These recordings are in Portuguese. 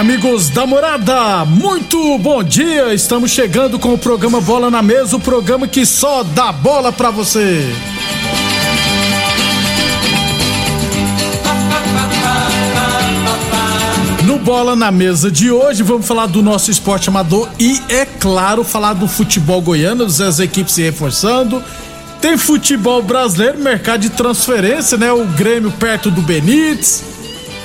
Amigos da morada, muito bom dia! Estamos chegando com o programa Bola na Mesa o programa que só dá bola pra você. No Bola na Mesa de hoje, vamos falar do nosso esporte amador e, é claro, falar do futebol goiano, as equipes se reforçando. Tem futebol brasileiro, mercado de transferência, né? O Grêmio perto do Benítez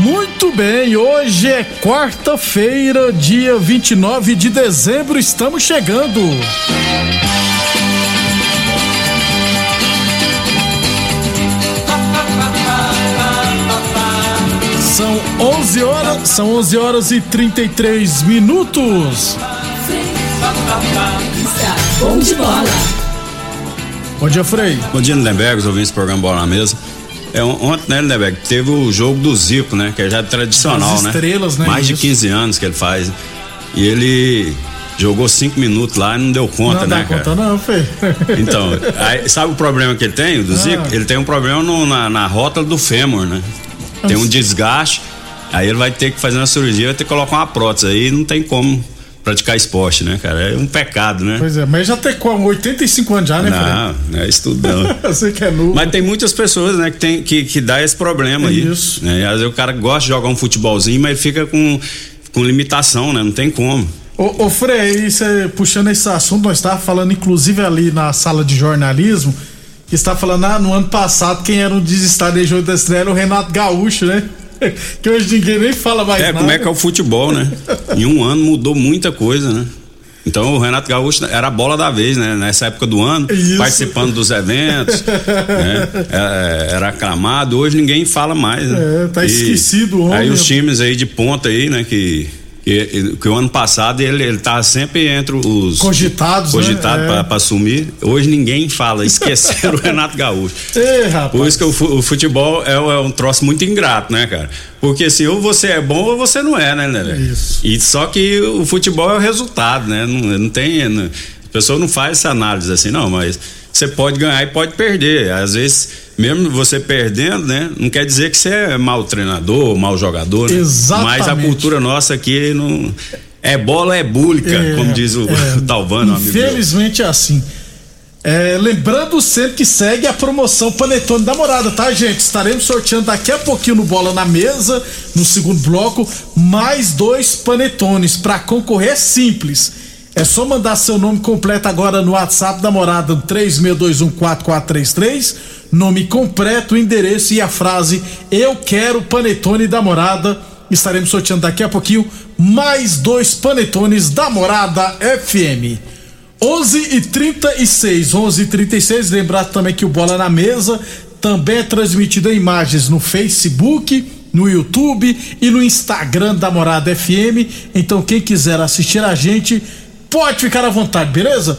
Muito bem, hoje é quarta-feira, dia 29 de dezembro, estamos chegando. São 11 horas, são 11 horas e 33 minutos. Bom de dia, Frei. Bom dia, Lindenberg, os ouvintes do programa Bola na Mesa. É, on- ontem, né, Lindenberg, teve o jogo do Zico, né? Que é já tradicional, Das né? estrelas, né? Mais de Isso. 15 anos que ele faz. E ele jogou cinco minutos lá e não deu conta, não né, dá cara? conta não, Frei. Então, aí, sabe o problema que ele tem, o do Zico? Ah. Ele tem um problema no- na, na rótula do fêmur, né? Tem um desgaste, aí ele vai ter que fazer uma cirurgia, vai ter que colocar uma prótese aí, não tem como praticar esporte, né, cara? É um pecado, né? Pois é, mas já tem como 85 anos já, né? Não, não é isso tudo não. Você que é novo. Mas tem muitas pessoas, né, que, tem, que, que dá esse problema aí. Isso. Né? E Às vezes o cara gosta de jogar um futebolzinho, mas ele fica com, com limitação, né? Não tem como. Ô, ô Frei, você puxando esse assunto, nós estávamos falando, inclusive, ali na sala de jornalismo, que está falando, ah, no ano passado, quem era um desestadejador da estrela era o Renato Gaúcho, né? que hoje ninguém nem fala mais É, nada. como é que é o futebol, né? em um ano mudou muita coisa, né? Então o Renato Gaúcho era a bola da vez, né? Nessa época do ano, Isso. participando dos eventos, né? É, Era aclamado, hoje ninguém fala mais, né? É, tá esquecido o homem. Aí os times aí de ponta aí, né? Que, que, que o ano passado ele, ele tava sempre entre os Cogitados, né? cogitado É. assumir. Hoje ninguém fala, esqueceram o Renato Gaúcho. Ei, rapaz. Por isso que o, fu- o futebol é, é um troço muito ingrato, né, cara? Porque assim, ou você é bom ou você não é, né, né? Isso. E só que o futebol é o resultado, né? Não, não tem. não- a pessoa não faz essa análise assim, não, mas você pode ganhar e pode perder. Às vezes, mesmo você perdendo, né? Não quer dizer que você é mau treinador, mau jogador. né? Exatamente. Mas a cultura nossa aqui não. É bola, é búlica, É, como diz o, é, Talvano, amigo meu. Infelizmente é assim. É, lembrando sempre que segue a promoção Panetone da Morada, tá, gente? Estaremos sorteando daqui a pouquinho no Bola na Mesa, no segundo bloco, mais dois panetones. Para concorrer é simples. É só mandar seu nome completo agora no WhatsApp da Morada 36214433, nome completo, endereço e a frase Eu quero panetone da Morada. Estaremos sorteando daqui a pouquinho mais dois panetones da Morada FM. 11 e 36, 11 e 36. Lembrar também que o Bola na Mesa também é transmitido em imagens no Facebook, no YouTube e no Instagram da Morada FM. Então, quem quiser assistir a gente, pode ficar à vontade, beleza?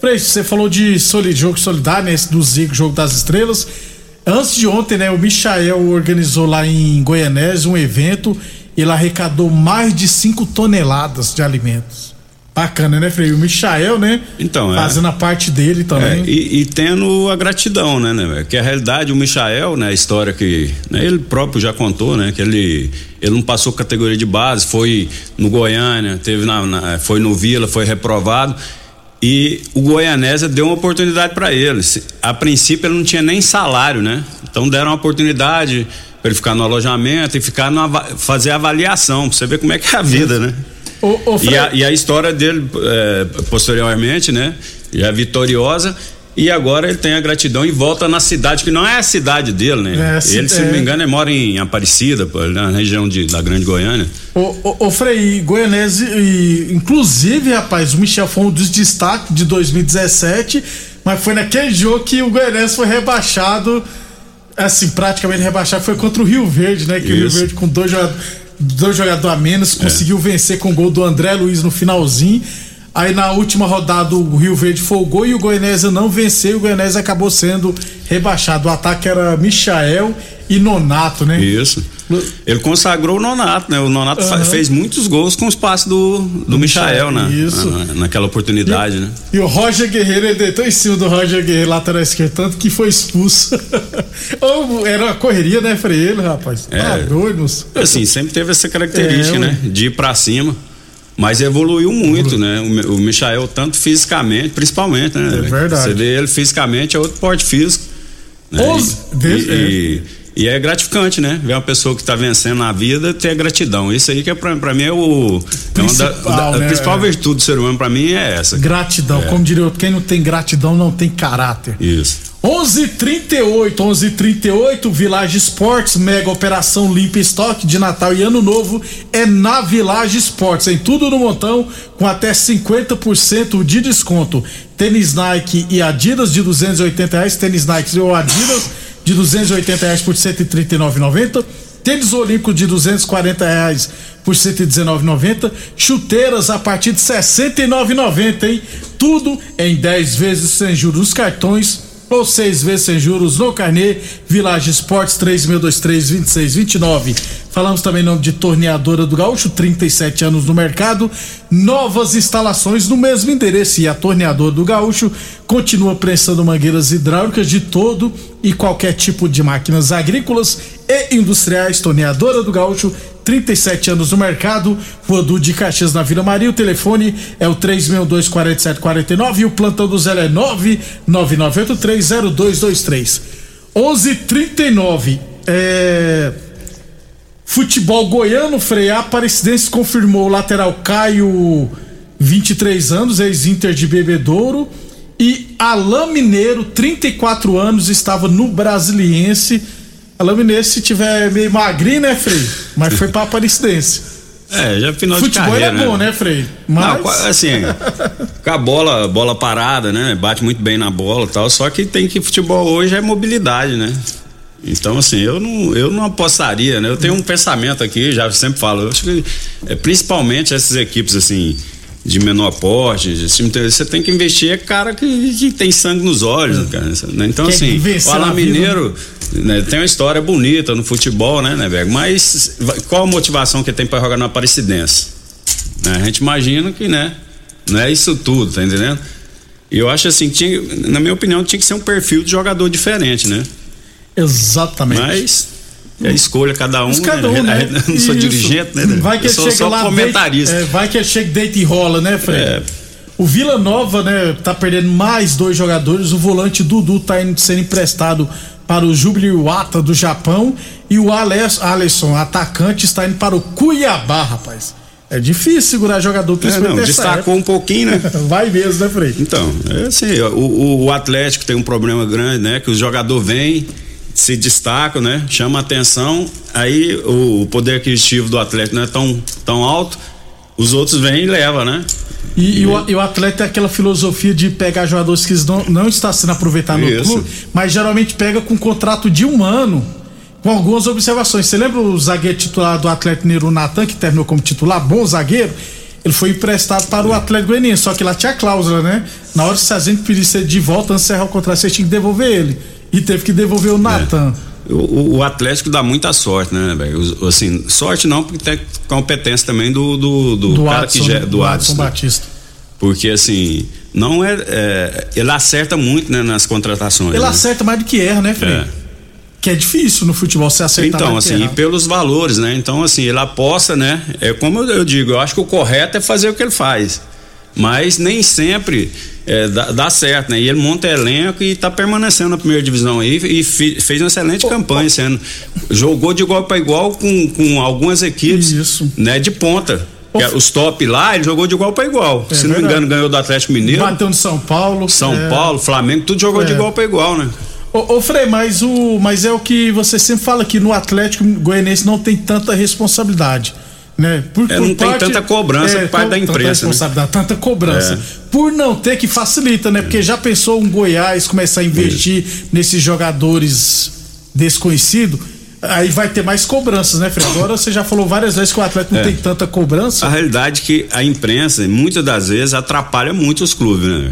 Frei, você falou de soli- jogo solidário, né? Esse do Zico, Jogo das Estrelas. Antes de ontem, né? O Michael organizou lá em Goianese um evento. Ele arrecadou mais de 5 toneladas de alimentos. Bacana, né, Frei? O Michael, né? Então, é. Fazendo a parte dele também. É, e, e, tendo a gratidão, né, né? Que a realidade, o Michael, né, a história que né, ele próprio já contou, né? Que ele, ele não passou categoria de base, foi no Goiânia, teve na, na foi no Vila, foi reprovado. E o Goianésia deu uma oportunidade para ele. A princípio ele não tinha nem salário, né? Então deram uma oportunidade para ele ficar no alojamento e ficar no, fazer avaliação, pra você ver como é que é a vida, né? O, o e, a, e, a, história dele, é, posteriormente, né? Já vitoriosa. E agora ele tem a gratidão e volta na cidade, que não é a cidade dele, né? É, ele, se não me engano, ele mora em Aparecida, na região de, da Grande Goiânia. O, o, o Frei, Goianese, e, inclusive, rapaz, o Michel foi um dos destaques de 2017, mas foi naquele jogo que o Goianese foi rebaixado, assim, praticamente rebaixado, foi contra o Rio Verde, né? Que Isso. o Rio Verde com dois jogadores dois jogadores a menos, conseguiu é. vencer com o gol do André Luiz no finalzinho. Aí na última rodada o Rio Verde folgou e o Goianésia não venceu. E o Goianésia acabou sendo rebaixado. O ataque era Michael e Nonato, né? Isso. Ele consagrou o Nonato, né? O Nonato uhum. fez muitos gols com os passes do, do Michael, né? Isso. Na, naquela oportunidade, e, né? E o Roger Guerreiro, ele deitou em cima do Roger Guerreiro, lateral esquerdo, tanto que foi expulso. Era uma correria, né, pra ele, rapaz? É. Tá doido, Assim, sempre teve essa característica, é, né? De ir pra cima. Mas evoluiu muito, né? O, o Michael, tanto fisicamente, principalmente, né? É verdade. Você vê ele fisicamente, é outro porte físico. Né? Os, e, de, e, é. E, é gratificante, né? Ver uma pessoa que está vencendo na vida ter gratidão. Isso aí que é para mim é o. Principal, é da, da, né? A principal virtude do ser humano para mim é essa. Gratidão. É. Como diria outro, quem não tem gratidão não tem caráter. Isso. 11:38, 11:38 Village Esportes, mega operação limpa estoque de Natal e Ano Novo é na Village Esportes, em tudo no montão com até 50% de desconto. Tênis Nike e Adidas de 280 reais, tênis Nike ou Adidas de 280 reais por 139,90. Tênis Olímpico de 240 reais por 119,90. Chuteiras a partir de 69,90, hein? Tudo em 10 vezes sem juros nos cartões ou seis vezes sem juros no Carnê, Village Esportes 3623-2629. Falamos também em nome de Torneadora do Gaúcho, 37 anos no mercado, novas instalações no mesmo endereço. E a Torneadora do Gaúcho continua prestando mangueiras hidráulicas de todo e qualquer tipo de máquinas agrícolas e industriais. Torneadora do Gaúcho 37 anos no mercado, Vodu de Caxias na Vila Maria. O telefone é o 3624749 e o plantão do Zé é 999830223. 11:39. É Futebol goiano, Freia Aparecidense confirmou o lateral Caio, 23 anos, ex-Inter de Bebedouro. E Alain Mineiro, 34 anos, estava no Brasiliense a Lamineiro, se tiver meio magrinho, né, Frei? Mas foi pra Aparecidense. É, já final Futebol de carreira. Futebol é bom, né, Frei? Mas... Não, assim, com a bola, bola parada, né? Bate muito bem na bola e tal. Só que tem que futebol hoje é mobilidade, né? Então, assim, eu não, eu não apostaria, né? Eu tenho um pensamento aqui, já sempre falo, eu acho que é, principalmente essas equipes, assim, de menor porte, assim, você tem que investir é cara que, que tem sangue nos olhos, cara, né? Então, assim, o Alain Mineiro né, tem uma história bonita no futebol, né, né, velho? Mas qual a motivação que tem para jogar na Aparecidense? Né? A gente imagina que, né, não é isso tudo, tá entendendo? E eu acho assim, tinha, na minha opinião, tinha que ser um perfil de jogador diferente, né? Exatamente. Mas é escolha cada um, cada né? um né? né? não sou Isso. dirigente, né? Vai que eu sou só lá comentarista. Deita, é, vai que chega, deita e rola, né, Fred? É. O Vila Nova, né, tá perdendo mais dois jogadores. O volante Dudu tá indo sendo emprestado para o Jubiluata do Japão e o Alisson, atacante, está indo para o Cuiabá, rapaz. É difícil segurar jogador é, não, destacou época. um pouquinho, né? Vai mesmo, né, Frei? Então, é assim, o, o, Atlético tem um problema grande, né? Que o jogador vem, se destaca, né? Chama atenção, aí o, o poder aquisitivo do Atlético não é tão, tão alto, os outros vêm e levam, né? E, e, o, e, o, atleta tem aquela filosofia de pegar jogadores que não, não está sendo aproveitado no clube, mas geralmente pega com contrato de um ano, com algumas observações. Você lembra o zagueiro titular do Atlético Nero Natan, que terminou como titular, bom zagueiro? Ele foi emprestado para o Atlético Goianiense, só que lá tinha cláusula, né? Na hora que se a gente pedisse de volta, encerrar o contrato, você tinha que devolver ele. E teve que devolver o Natan. É. O, o, Atlético dá muita sorte, né, velho? Assim, sorte não, porque tem competência também do, do, do, do cara Adson, que do, do Adson Batista. Porque assim, não é, é ele acerta muito né, nas contratações. Ele né? acerta mais do que erra, né, Frei? É. Que é difícil no futebol você acertar Então, assim, e pelos valores, né? Então, assim, ele aposta, né? É como eu, eu digo, eu acho que o correto é fazer o que ele faz. Mas nem sempre é, dá, dá certo, né? E ele monta elenco e tá permanecendo na primeira divisão aí e fi- fez uma excelente campanha esse ano. Jogou de igual para igual com, com algumas equipes Isso. né, de ponta. É os top lá, ele jogou de igual para igual. É Se não me engano, ganhou do Atlético Mineiro, Bateu no São Paulo. São é. Paulo, Flamengo, tudo jogou de É. igual para igual, né? Ô, ô Frei, mas, o, mas é o que você sempre fala que no Atlético Goianiense não tem tanta responsabilidade. Né? Por, É, não tem tanta cobrança por parte da tanta imprensa, né? responsabilidade, tanta cobrança. É. Por não ter que facilita, né? Porque já pensou um Goiás começar a investir nesses jogadores desconhecidos, aí vai ter mais cobranças, né, Frei? Agora você já falou várias vezes que o Atlético não É. tem tanta cobrança. A realidade é que a imprensa, muitas das vezes, atrapalha muito os clubes, né?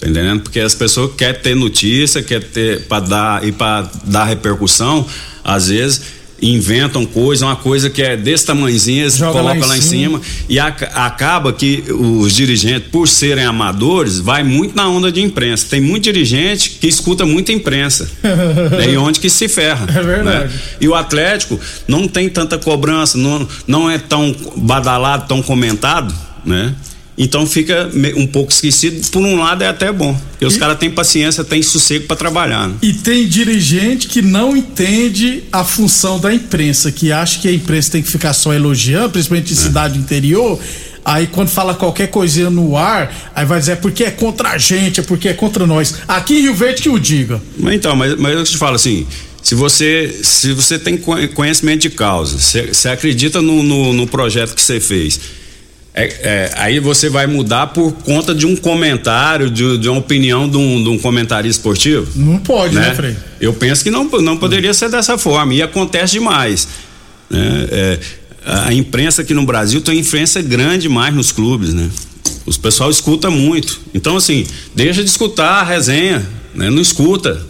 Tá entendendo? Porque as pessoas querem ter notícia, querem ter para dar e para dar repercussão, às vezes inventam coisa, uma coisa que é desse tamanhozinho, eles Joga lá colocam em lá em cima. cima e ac- acaba que os dirigentes, por serem amadores, vai muito na onda de imprensa. Tem muito dirigente que escuta muita imprensa. E onde que se ferra. É verdade. né? E o Atlético não tem tanta cobrança, não, não é tão badalado, tão comentado, né? Então fica um pouco esquecido. Por um lado é até bom, porque os caras têm paciência, têm sossego para trabalhar. né? E tem dirigente que não entende a função da imprensa, que acha que a imprensa tem que ficar só elogiando, principalmente em É. cidade interior. Aí quando fala qualquer coisinha no ar, aí vai dizer é porque é contra a gente, é porque é contra nós. Aqui em Rio Verde que o diga. Mas então, mas, mas eu te falo assim, se você se você tem co- conhecimento de causa, você acredita no, no, no projeto que você fez, é- é, aí você vai mudar por conta de um comentário, de, de uma opinião de um, de um comentarista esportivo? Não pode, né, né? Frei? Eu penso que não, não poderia ser dessa forma e acontece demais. né? É, a imprensa aqui no Brasil tem uma influência grande mais nos clubes, né? Os pessoal escuta muito. Então, assim, deixa de escutar a resenha, né? Não escuta.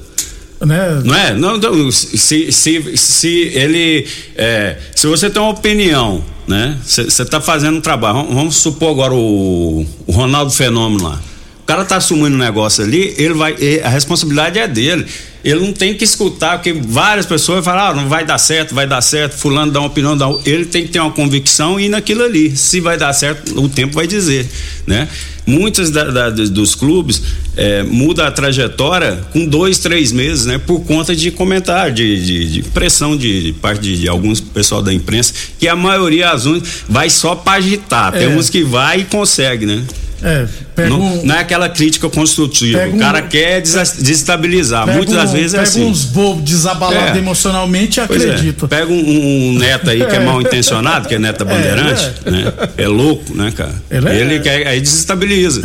Né? Não é? Não, não, se, se, se ele. é, se você tem uma opinião, né? Você está fazendo um trabalho. Vamos, supor agora o, o Ronaldo Fenômeno lá. O cara tá assumindo um negócio ali, ele vai. e- A responsabilidade é dele. Ele não tem que escutar, porque várias pessoas falam, ah, não vai dar certo, vai dar certo, fulano dá uma opinião, dá um-" ele tem que ter uma convicção e ir naquilo ali. Se vai dar certo, o tempo vai dizer, né? Muitos da- da- dos clubes é, muda a trajetória com dois, três meses, né? Por conta de comentário, de, de- de pressão de, de parte de, de alguns pessoal da imprensa, que a maioria as vai só para agitar. Tem É. uns que vai e consegue, né? É, pega Não, um, não é aquela crítica construtiva. Pega o cara um- quer desestabilizar. pega Muitas das um- vezes é pega assim. uns bobos desabalados É. emocionalmente e é. acredita. Pega um, neto aí que é mal intencionado, que é neto da Bandeirante, né? É louco, né, cara? Ele é- quer, aí desestabiliza.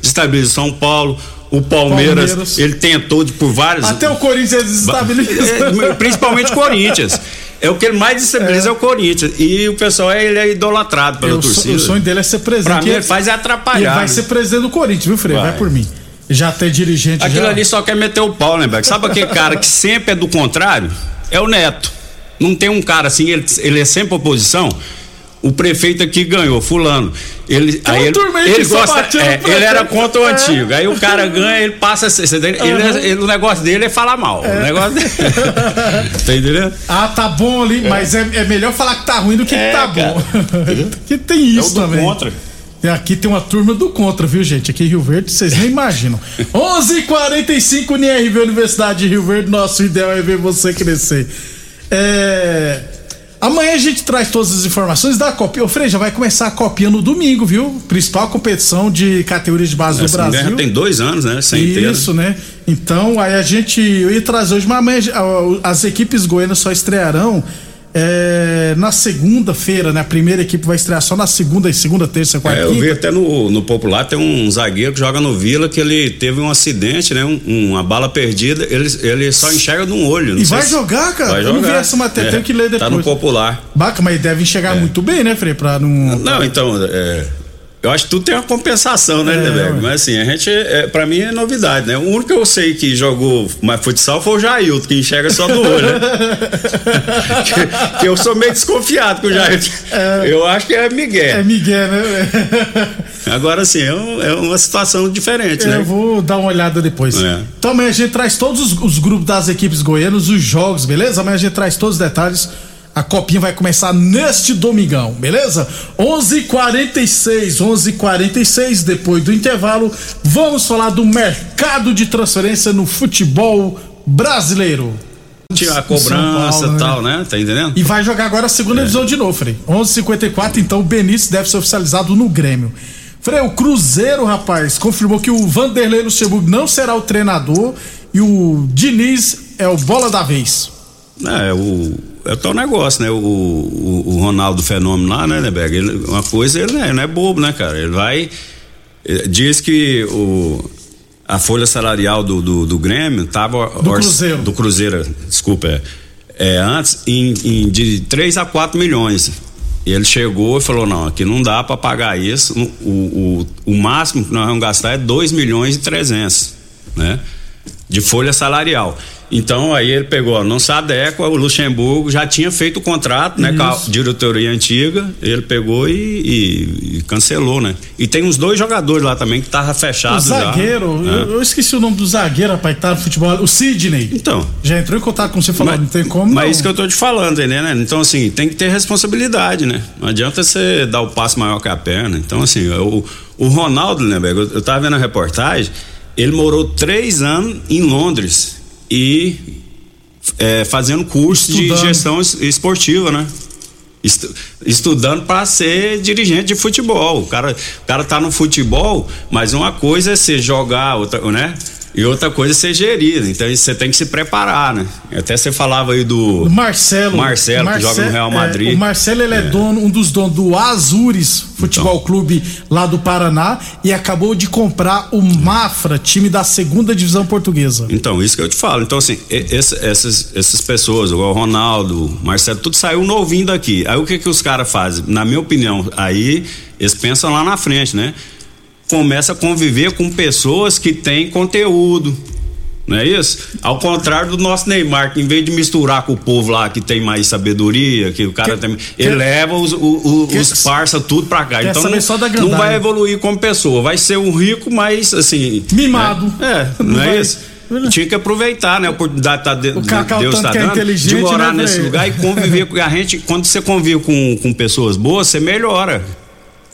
Desestabiliza São Paulo, o Palmeiras, Palmeiras. ele tentou de, por vários. Até o Corinthians desestabiliza. É, principalmente Corinthians. É o que ele mais desestabiliza é. o Corinthians. E o pessoal é, ele é idolatrado pela Eu torcida. o sonho dele é ser presidente. Pra mim, ele faz é atrapalhar. ele vai né? ser presidente do Corinthians, viu, Frei? Vai, Vai. por mim. Já tem dirigente Aquilo já. ali só quer meter o pau, né, Beck? Sabe aquele cara que sempre é do contrário? É o Neto. Não tem um cara assim, ele, ele é sempre oposição. O prefeito aqui ganhou, fulano. Ele, Tem aí ele, ele gosta, é, ele era contra o É. antigo. Aí o cara ganha, ele passa. entende? Ele é- ele- o negócio dele é falar mal. O negócio dele. tá entendendo? Ah, tá bom ali, mas é, é melhor falar que tá ruim do que É, que tá cara. bom. que tem isso também. contra. Aqui tem uma turma do contra, viu, gente? Aqui em Rio Verde, vocês nem imaginam. 11:45 h 45 NRV Universidade de Rio Verde. Nosso ideal é ver você crescer. É, Amanhã a gente traz todas as informações da Copa. Ô, Frei, já vai começar a Copinha no domingo, viu? Principal competição de categorias de base do Essa mulher Brasil. já tem dois anos, né? Sem ter. Isso, né? Então, aí a gente. Eu ia trazer hoje, mas amanhã as equipes goianas só estrearão é, na segunda-feira, né? A primeira equipe vai estrear só na segunda, segunda, terça, quarta, É, eu vi até no, no Popular, tem um zagueiro que joga no Vila que ele teve um acidente, né? Um- uma bala perdida, ele, ele só enxerga de um olho. E vai jogar, cara? Vai Eu não jogar. vi essa matéria, É, tenho que ler Tá no depois. Popular. Baca, mas deve enxergar muito bem, né, Frei? Pra não. Não, então, é, Eu acho que tudo tem uma compensação, né, É. Mas assim, a gente, é, pra mim é novidade, né? O único que eu sei que jogou mais futsal foi o Jailton, que enxerga só do olho, né? que, que eu sou meio desconfiado com o Jailton. Eu acho que é Miguel. É Miguel, né? Agora sim, é, um- é uma situação diferente, Eu né? vou dar uma olhada depois. É. Então amanhã a gente traz todos os, os grupos das equipes goianas, os jogos, beleza? Amanhã a gente traz todos os detalhes. A copinha vai começar neste domingão, beleza? 11:46, 11:46 depois do intervalo, vamos falar do mercado de transferência no futebol brasileiro. Tinha a cobrança e tal, né? Tá entendendo? E vai jogar agora a segunda divisão de novo, Frei. 11:54, então o Benício deve ser oficializado no Grêmio. Frei, o Cruzeiro, rapaz, confirmou que o Vanderlei Luxemburgo não será o treinador e o Diniz é o bola da vez. É, o, é o tal negócio, né? O, o, o Ronaldo Fenômeno lá, né, Neberg? Ele, uma coisa, ele não, é, não é bobo, né, cara? Ele vai. eh, Diz que o, a folha salarial do, do, do Grêmio tava. Do Cruzeiro. Do Cruzeiro, desculpa, é. é, antes em, em- de 3 a 4 milhões. E ele chegou e falou: não, aqui não dá para pagar isso. O, o, o máximo que nós vamos gastar é 2 milhões e 300, né? De folha salarial. Então aí ele pegou, não se adequa, o Luxemburgo já tinha feito o contrato, né, com a Isso. diretoria antiga, ele pegou e, e- e cancelou, né? E tem uns dois jogadores lá também que tava O fechado já. zagueiro, né? eu, eu esqueci o nome do zagueiro, rapaz, que tá no futebol. O Sidney. Então, Já entrou em contato com você falando, não tem como. Mas não. isso que eu tô te falando, né? Então, assim, tem que ter responsabilidade, né? Não adianta você dar o passo maior que a perna. Então, assim, o, o Ronaldo, né? Eu, eu tava vendo a reportagem, ele morou três anos em Londres e é, fazendo curso Estudando. de gestão es- esportiva, né? Estu- estudando para ser dirigente de futebol. O cara, o cara tá no futebol, mas uma coisa é você jogar, outra, né? E outra coisa é ser gerido. Então você tem que se preparar, né? Até você falava aí do. Marcelo. Marcelo, que joga no Real é, Madrid. o Marcelo, ele é, dono, um dos donos do Azures Futebol Clube lá do Paraná e acabou de comprar o Mafra, time da segunda divisão portuguesa. Então, isso que eu te falo. Então, assim, esse- essas, essas pessoas, igual o Ronaldo, o Marcelo, tudo saiu novinho daqui. Aí o que que os caras fazem? Na minha opinião, aí eles pensam lá na frente, né? Começa a conviver com pessoas que têm conteúdo. Não é isso? Ao contrário do nosso Neymar, que em vez de misturar com o povo lá que tem mais sabedoria, que o cara Que- tem. que- ele leva os, o- o- que- os parça tudo pra cá. Então não, não vai evoluir como pessoa. Vai ser um rico, mas assim. Mimado. É, Não não, é vai- isso? Tinha que aproveitar, né? A oportunidade tá de, O Cacau, Deus tá que é dando, inteligente, de morar né, nesse lugar e conviver com a gente. Quando você convive com, com pessoas boas, você melhora.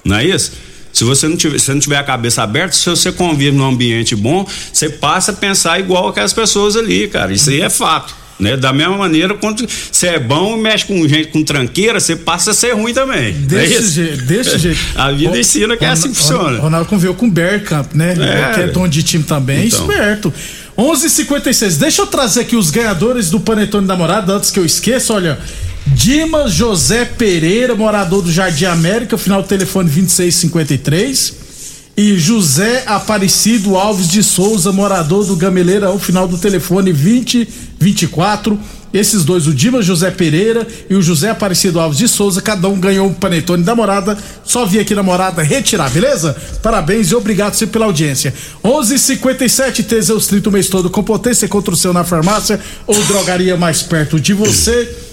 Não é isso? Se você não tiver, se não tiver a cabeça aberta, se você convive num ambiente bom, você passa a pensar igual aquelas pessoas ali, cara. Isso aí é fato. Né? Da mesma maneira, quando você é bom e mexe com gente com tranqueira, você passa a ser ruim também. é Desse isso? jeito, desse jeito. A vida ensina que é assim que funciona. Ronaldo conviveu com o Bergkamp, né? É. que é dono de time também, Então. esperto. 11:56. Deixa eu trazer aqui os ganhadores do Panetone da Morada antes que eu esqueça, olha. Dimas José Pereira, morador do Jardim América, final do telefone 2653. E José Aparecido Alves de Souza, morador do Gameleira, o final do telefone 2024. Esses dois, o Dimas José Pereira e o José Aparecido Alves de Souza, cada um ganhou um panetone da morada. Só vir aqui na morada retirar, beleza? Parabéns e obrigado sempre pela audiência. 11:57 Teseus 30 o mês todo com potência contra o seu na farmácia ou drogaria mais perto de você.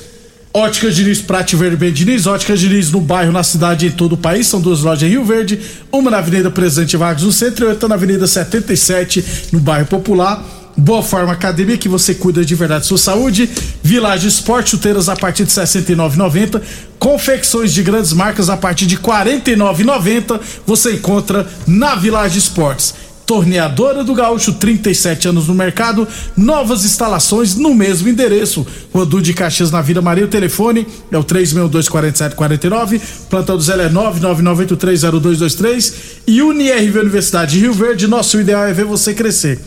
Óticas Diniz, Prate Verde Diniz, Óticas Diniz no bairro, na cidade e em todo o país. São duas lojas em Rio Verde, uma na Avenida Presidente Vargas no centro e outra na Avenida 77, no bairro Popular. Boa Forma Academia, que você cuida de verdade da sua saúde. Village Esporte, chuteiras a partir de R$ 69,90. Confecções de grandes marcas a partir de R$ 49,90. Você encontra na Village Esportes. Torneadora do Gaúcho, 37 anos no mercado, novas instalações no mesmo endereço. Rodu de Caxias na Vila Maria, o telefone é o 3624749, plantão do Zé é 999830223 e UniRV Universidade de Rio Verde, nosso ideal é ver você crescer.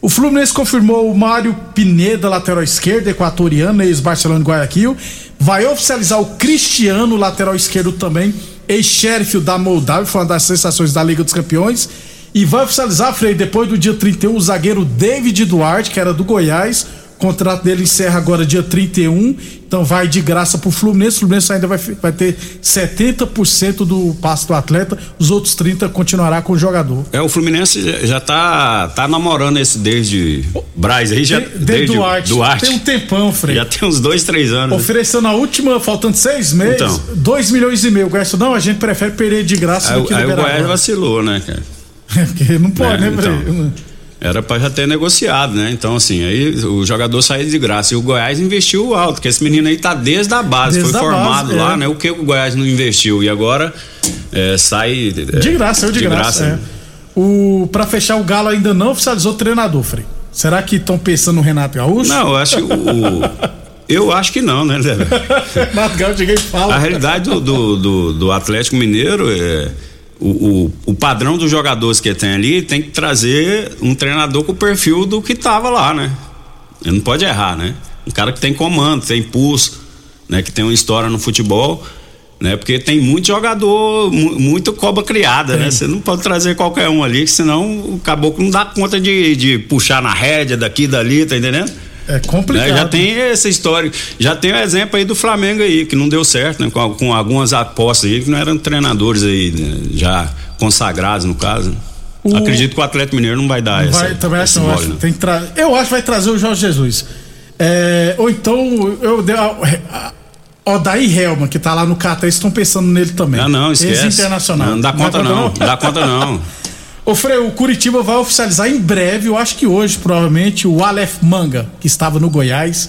O Fluminense confirmou o Mário Pineda, lateral esquerdo, equatoriano, ex-Barcelona de Guayaquil. Vai oficializar o Cristiano, lateral esquerdo também, ex-Sheriff da Moldávia, foi uma das sensações da Liga dos Campeões. E vai oficializar, Frei, depois do dia 31, o zagueiro David Duarte, que era do Goiás. O contrato dele encerra agora dia 31 Então vai de graça pro Fluminense. O Fluminense ainda vai, vai ter 70% do passe do atleta, os outros 30 continuará com o jogador. É, o Fluminense já- tá, tá namorando esse desde Braz aí, já, De, de desde Duarte. Duarte. Tem um tempão, Frei. Já tem uns dois, três anos. né? Ofereceu na última, faltando seis meses, Então. 2 milhões e meio. O Goiás não, a gente prefere perder de graça Aí, do que aí o liberar. Goiás agora. vacilou, né, cara? Porque não pode, né, Frei? então. Era pra já ter negociado, né? Então, assim, aí o jogador saiu de graça. E o Goiás investiu alto, porque esse menino aí tá desde a base, Desde foi a formado base, lá, é. né? O que o Goiás não investiu? E agora é, sai. é, De graça, eu de, graça. é. O, pra fechar, o Galo ainda não oficializou o treinador, Frei. Será que estão pensando no Renato Gaúcho? Não, eu acho que o. eu acho que não, né? Renato Gaúcho e fala. A realidade do, do, do- do Atlético Mineiro é. O, o, o padrão dos jogadores que tem ali tem que trazer um treinador com o perfil do que tava lá, né? Ele não pode errar, né? Um cara que tem comando, tem pulso, né? Que tem uma história no futebol, né? Porque tem muito jogador, mu- muito cobra criada, né? Você não pode trazer qualquer um ali, senão o caboclo não dá conta de, de puxar na rédea daqui dali, tá entendendo? É complicado. Né? Já tem essa história. Já tem o exemplo aí do Flamengo aí, que não deu certo, né? Com, com algumas apostas aí que não eram treinadores aí, né? já consagrados no caso. O- Acredito que o Atlético Mineiro não vai dar Vai, essa. também esse acho, não, mole, acho, não. tem que tra... Eu acho que vai trazer o Jorge Jesus. É, ou então, eu dei a- a- ó, daí Helma, que tá lá no Catar, eles estão pensando nele também. Ah, não, esquece. Ex-internacional. Não, dá conta não, não dá conta não. Ô Frei, o Curitiba vai oficializar em breve, eu acho que hoje, provavelmente, o Aleph Manga, que estava no Goiás,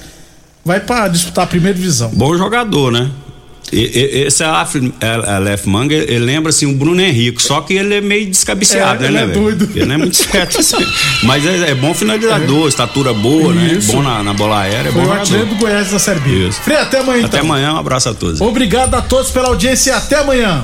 vai para disputar a primeira divisão. Bom jogador, né? E- e- Esse Aleph Manga, ele lembra assim o Bruno Henrique, só que ele é meio descabeceado, É, né, ele é né, doido. Ele não é muito certo assim. Mas é, é bom finalizador, estatura boa, né? Isso. Bom na, na bola aérea, é Foi bom jogador. do Goiás da Série B. Frei, até amanhã Até então. amanhã, um abraço a todos. Obrigado a todos pela audiência e até amanhã.